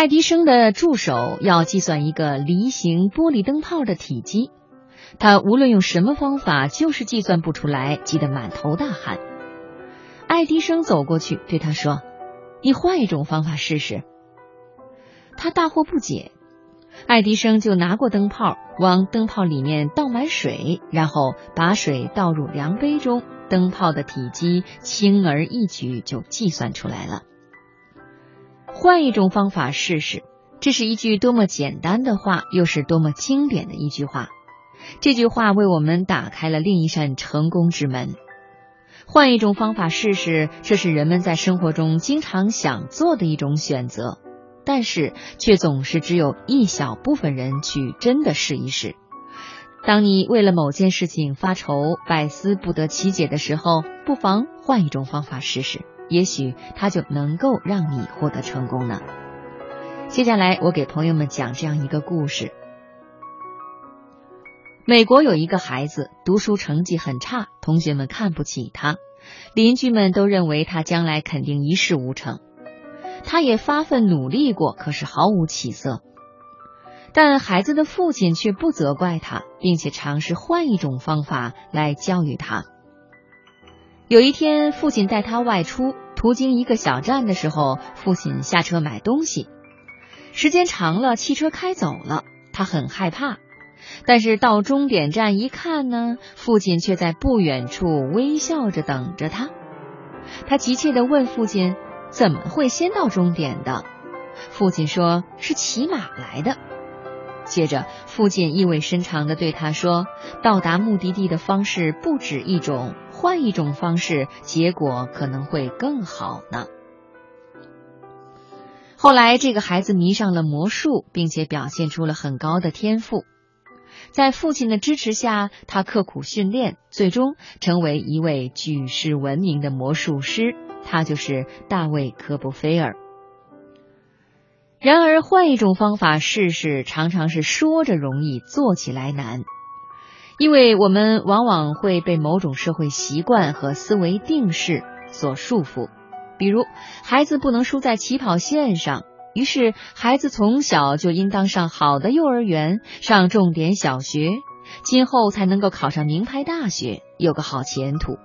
爱迪生的助手要计算一个梨形玻璃灯泡的体积，他无论用什么方法，就是计算不出来，急得满头大汗。爱迪生走过去对他说：“你换一种方法试试。”他大惑不解。爱迪生就拿过灯泡，往灯泡里面倒满水，然后把水倒入量杯中，灯泡的体积轻而易举就计算出来了。换一种方法试试。这是一句多么简单的话，又是多么经典的一句话。这句话为我们打开了另一扇成功之门。换一种方法试试，这是人们在生活中经常想做的一种选择，但是却总是只有一小部分人去真的试一试。当你为了某件事情发愁、百思不得其解的时候，不妨换一种方法试试。也许他就能够让你获得成功呢。接下来，我给朋友们讲这样一个故事：美国有一个孩子读书成绩很差，同学们看不起他，邻居们都认为他将来肯定一事无成。他也发奋努力过，可是毫无起色。但孩子的父亲却不责怪他，并且尝试换一种方法来教育他。有一天，父亲带他外出，途经一个小站的时候，父亲下车买东西。时间长了，汽车开走了，他很害怕。但是到终点站一看呢，父亲却在不远处微笑着等着他。他急切地问父亲：“怎么会先到终点的？”父亲说：“是骑马来的。”接着，父亲意味深长地对他说：“到达目的地的方式不止一种，换一种方式，结果可能会更好呢。”后来，这个孩子迷上了魔术，并且表现出了很高的天赋。在父亲的支持下，他刻苦训练，最终成为一位举世闻名的魔术师。他就是大卫·科波菲尔。然而，换一种方法试试，常常是说着容易，做起来难。因为我们往往会被某种社会习惯和思维定式所束缚。比如，孩子不能输在起跑线上，于是孩子从小就应当上好的幼儿园，上重点小学，今后才能够考上名牌大学，有个好前途。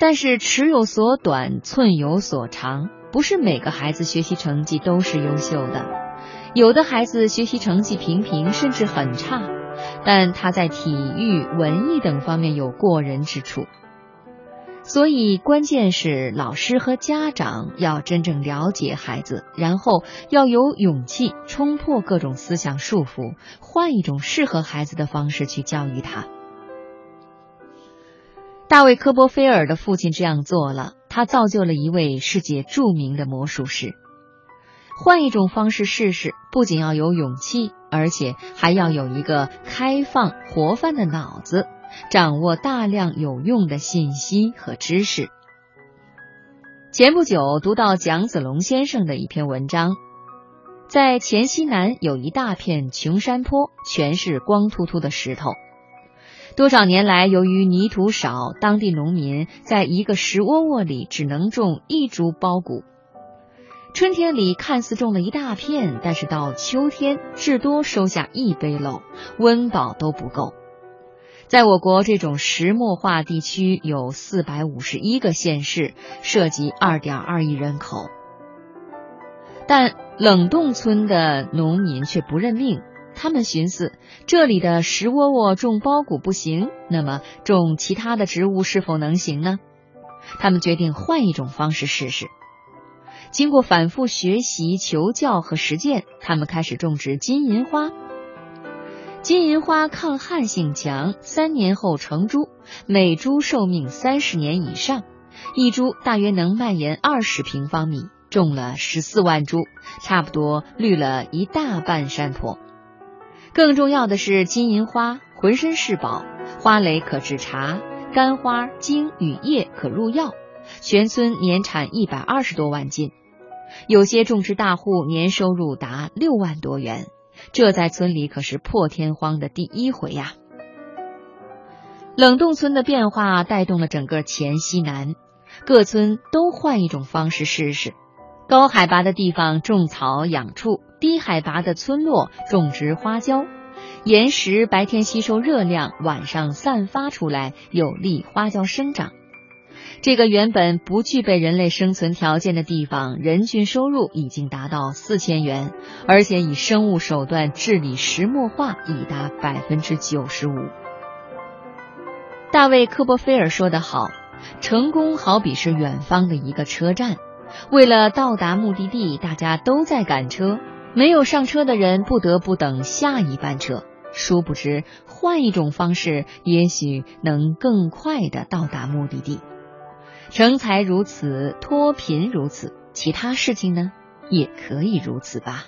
但是，尺有所短，寸有所长。不是每个孩子学习成绩都是优秀的，有的孩子学习成绩平平，甚至很差，但他在体育、文艺等方面有过人之处。所以，关键是老师和家长要真正了解孩子，然后要有勇气冲破各种思想束缚，换一种适合孩子的方式去教育他。大卫·科波菲尔的父亲这样做了。他造就了一位世界著名的魔术师。换一种方式试试，不仅要有勇气，而且还要有一个开放、活泛的脑子，掌握大量有用的信息和知识。前不久读到蒋子龙先生的一篇文章，在黔西南有一大片穷山坡，全是光秃秃的石头。多少年来，由于泥土少，当地农民在一个石窝窝里只能种一株苞谷。春天里看似种了一大片，但是到秋天至多收下一背篓，温饱都不够。在我国这种石漠化地区有四百五十一个县市，涉及二点二亿人口，但冷冻村的农民却不认命。他们寻思，这里的石窝窝种苞谷不行，那么种其他的植物是否能行呢？他们决定换一种方式试试。经过反复学习、求教和实践，他们开始种植金银花。金银花抗旱性强，三年后成株，每株寿命三十年以上，一株大约能蔓延二十平方米，种了十四万株，差不多绿了一大半山坡。更重要的是，金银花浑身是宝，花蕾可制茶，干花、茎与叶可入药，全村年产一百二十多万斤，有些种植大户年收入达六万多元，这在村里可是破天荒的第一回呀！冷冻村的变化带动了整个黔西南，各村都换一种方式试试。高海拔的地方种草养畜，低海拔的村落种植花椒。岩石白天吸收热量，晚上散发出来，有利花椒生长。这个原本不具备人类生存条件的地方，人均收入已经达到四千元，而且以生物手段治理石墨化已达百分之九十五。大卫·科波菲尔说得好：“成功好比是远方的一个车站，为了到达目的地，大家都在赶车，没有上车的人不得不等下一班车。殊不知，换一种方式，也许能更快的到达目的地。”成才如此，脱贫如此，其他事情呢，也可以如此吧。